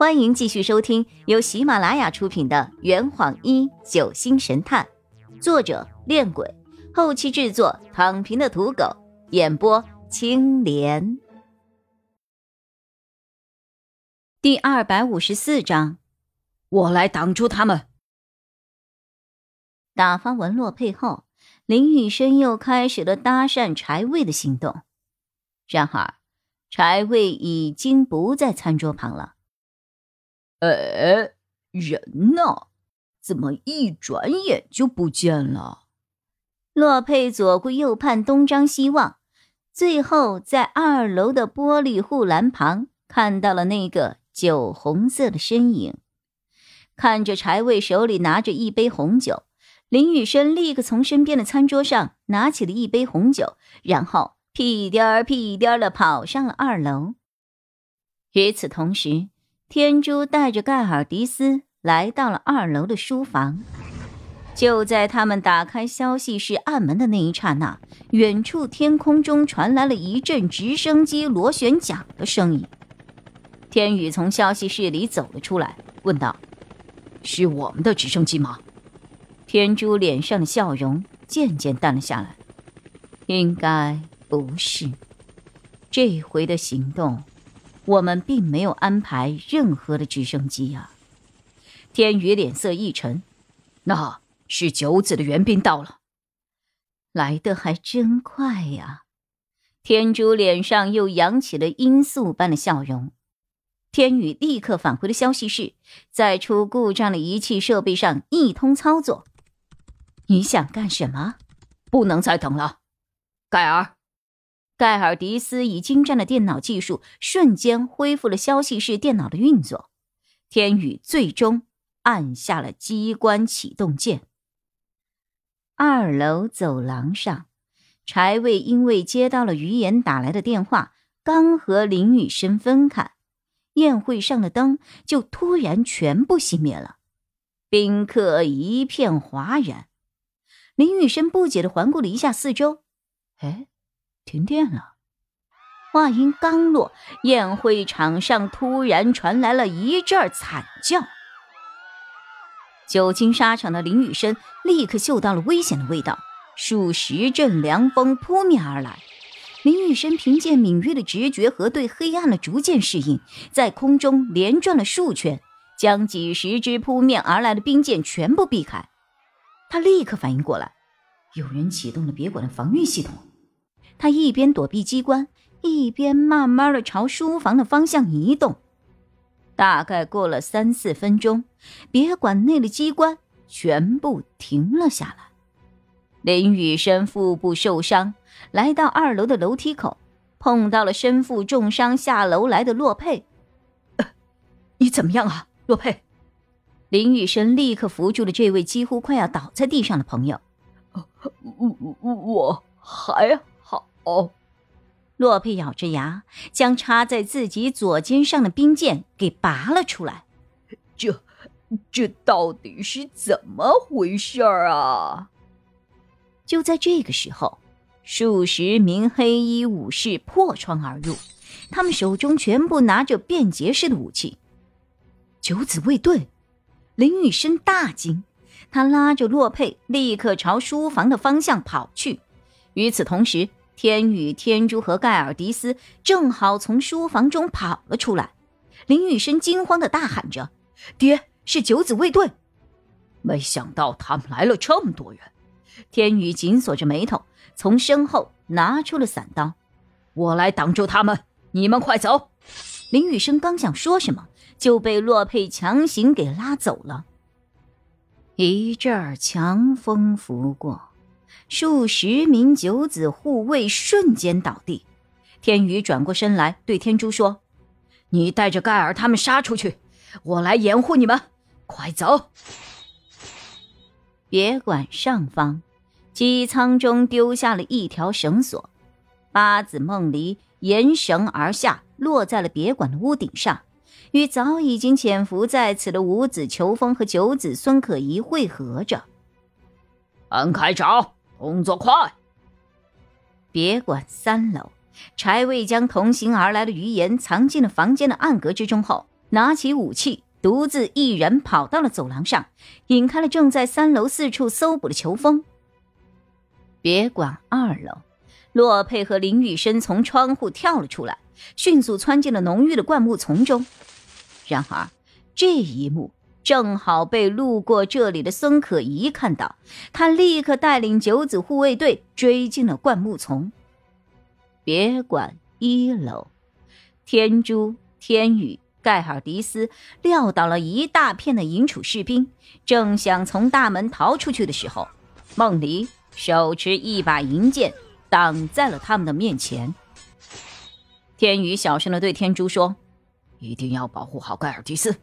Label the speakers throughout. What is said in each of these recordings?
Speaker 1: 欢迎继续收听由喜马拉雅出品的《圆谎一九星神探》，作者：恋鬼，后期制作：躺平的土狗，演播：青莲。第二百五十四章，
Speaker 2: 我来挡住他们。
Speaker 1: 打发文洛佩后，林雨生又开始了搭讪柴卫的行动。然而，柴卫已经不在餐桌旁了。
Speaker 3: 哎，人呢？怎么一转眼就不见了？
Speaker 1: 洛佩左顾右盼，东张西望，最后在二楼的玻璃护栏旁看到了那个酒红色的身影。看着柴卫手里拿着一杯红酒，林雨生立刻从身边的餐桌上拿起了一杯红酒，然后屁颠儿屁颠儿的跑上了二楼。与此同时，天珠带着盖尔迪斯来到了二楼的书房。就在他们打开消息室暗门的那一刹那，远处天空中传来了一阵直升机螺旋桨的声音。天宇从消息室里走了出来，问道：“
Speaker 2: 是我们的直升机吗？”
Speaker 1: 天珠脸上的笑容渐渐淡了下来。应该不是，这回的行动。我们并没有安排任何的直升机啊！
Speaker 2: 天宇脸色一沉，那是九子的援兵到了，
Speaker 1: 来的还真快呀！天珠脸上又扬起了罂粟般的笑容。天宇立刻返回了消息室，在出故障的仪器设备上一通操作。你想干什么？
Speaker 2: 不能再等了，盖尔。
Speaker 1: 盖尔迪斯以精湛的电脑技术，瞬间恢复了消息室电脑的运作。天宇最终按下了机关启动键。二楼走廊上，柴卫因为接到了于言打来的电话，刚和林雨生分开，宴会上的灯就突然全部熄灭了，宾客一片哗然。林雨生不解的环顾了一下四周，哎。停电了。话音刚落，宴会场上突然传来了一阵惨叫。久经沙场的林雨生立刻嗅到了危险的味道，数十阵凉风扑面而来。林雨生凭借敏锐的直觉和对黑暗的逐渐适应，在空中连转了数圈，将几十只扑面而来的冰箭全部避开。他立刻反应过来，有人启动了别馆的防御系统。他一边躲避机关，一边慢慢的朝书房的方向移动。大概过了三四分钟，别馆内的机关全部停了下来。林雨生腹部受伤，来到二楼的楼梯口，碰到了身负重伤下楼来的洛佩。
Speaker 2: 你怎么样啊，洛佩？
Speaker 1: 林雨生立刻扶住了这位几乎快要倒在地上的朋友。
Speaker 3: 我我我还。哦，
Speaker 1: 洛佩咬着牙，将插在自己左肩上的冰剑给拔了出来。
Speaker 3: 这，这到底是怎么回事儿啊？
Speaker 1: 就在这个时候，数十名黑衣武士破窗而入，他们手中全部拿着便捷式的武器。九子卫队，林雨生大惊，他拉着洛佩立刻朝书房的方向跑去。与此同时，天宇、天珠和盖尔迪斯正好从书房中跑了出来，林雨生惊慌的大喊着：“爹，是九子卫队！”
Speaker 3: 没想到他们来了这么多人。
Speaker 1: 天宇紧锁着眉头，从身后拿出了伞刀：“
Speaker 2: 我来挡住他们，你们快走！”
Speaker 1: 林雨生刚想说什么，就被洛佩强行给拉走了。一阵强风拂过。数十名九子护卫瞬间倒地，天宇转过身来对天珠说：“
Speaker 2: 你带着盖尔他们杀出去，我来掩护你们，快走！”
Speaker 1: 别管上方，机舱中丢下了一条绳索，八子梦离沿绳而下，落在了别馆的屋顶上，与早已经潜伏在此的五子裘风和九子孙可怡汇合着。
Speaker 3: 安开找。动作快！
Speaker 1: 别管三楼，柴卫将同行而来的余言藏进了房间的暗格之中后，拿起武器，独自一人跑到了走廊上，引开了正在三楼四处搜捕的裘风。别管二楼，洛佩和林雨生从窗户跳了出来，迅速窜进了浓郁的灌木丛中。然而，这一幕正好被路过这里的孙可怡看到，他立刻带领九子护卫队追进了灌木丛。别管一楼，天珠、天宇、盖尔迪斯撂倒了一大片的银楚士兵，正想从大门逃出去的时候，梦离。手持一把银剑，挡在了他们的面前。天宇小声的对天珠说：“
Speaker 2: 一定要保护好盖尔迪斯。”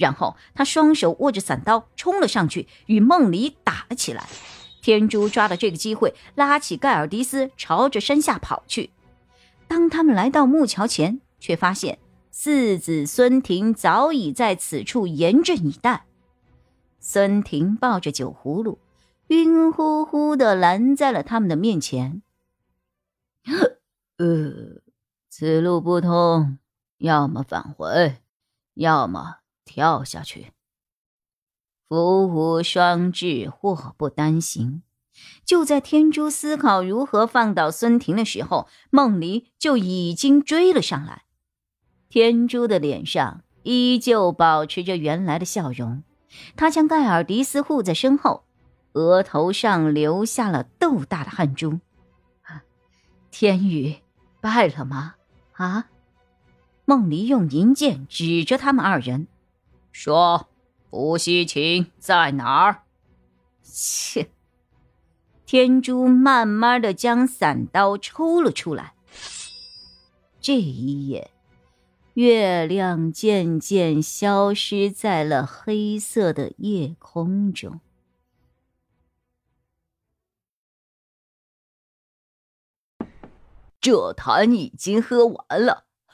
Speaker 1: 然后他双手握着伞刀，冲了上去，与梦里打了起来。天珠抓了这个机会，拉起盖尔迪斯，朝着山下跑去。当他们来到木桥前，却发现四子孙婷早已在此处严阵以待。孙婷抱着酒葫芦。晕乎乎的拦在了他们的面前。
Speaker 3: 呃，此路不通，要么返回，要么跳下去。
Speaker 1: 福无双至，祸不单行。就在天珠思考如何放倒孙婷的时候，梦离就已经追了上来。天珠的脸上依旧保持着原来的笑容，他将盖尔迪斯护在身后。额头上留下了豆大的汗珠，天宇败了吗？啊！梦离用银剑指着他们二人，
Speaker 2: 说：“伏羲琴在哪儿？”
Speaker 1: 切！天珠慢慢的将伞刀抽了出来。这一夜，月亮渐渐消失在了黑色的夜空中。
Speaker 3: 这坛已经喝完了，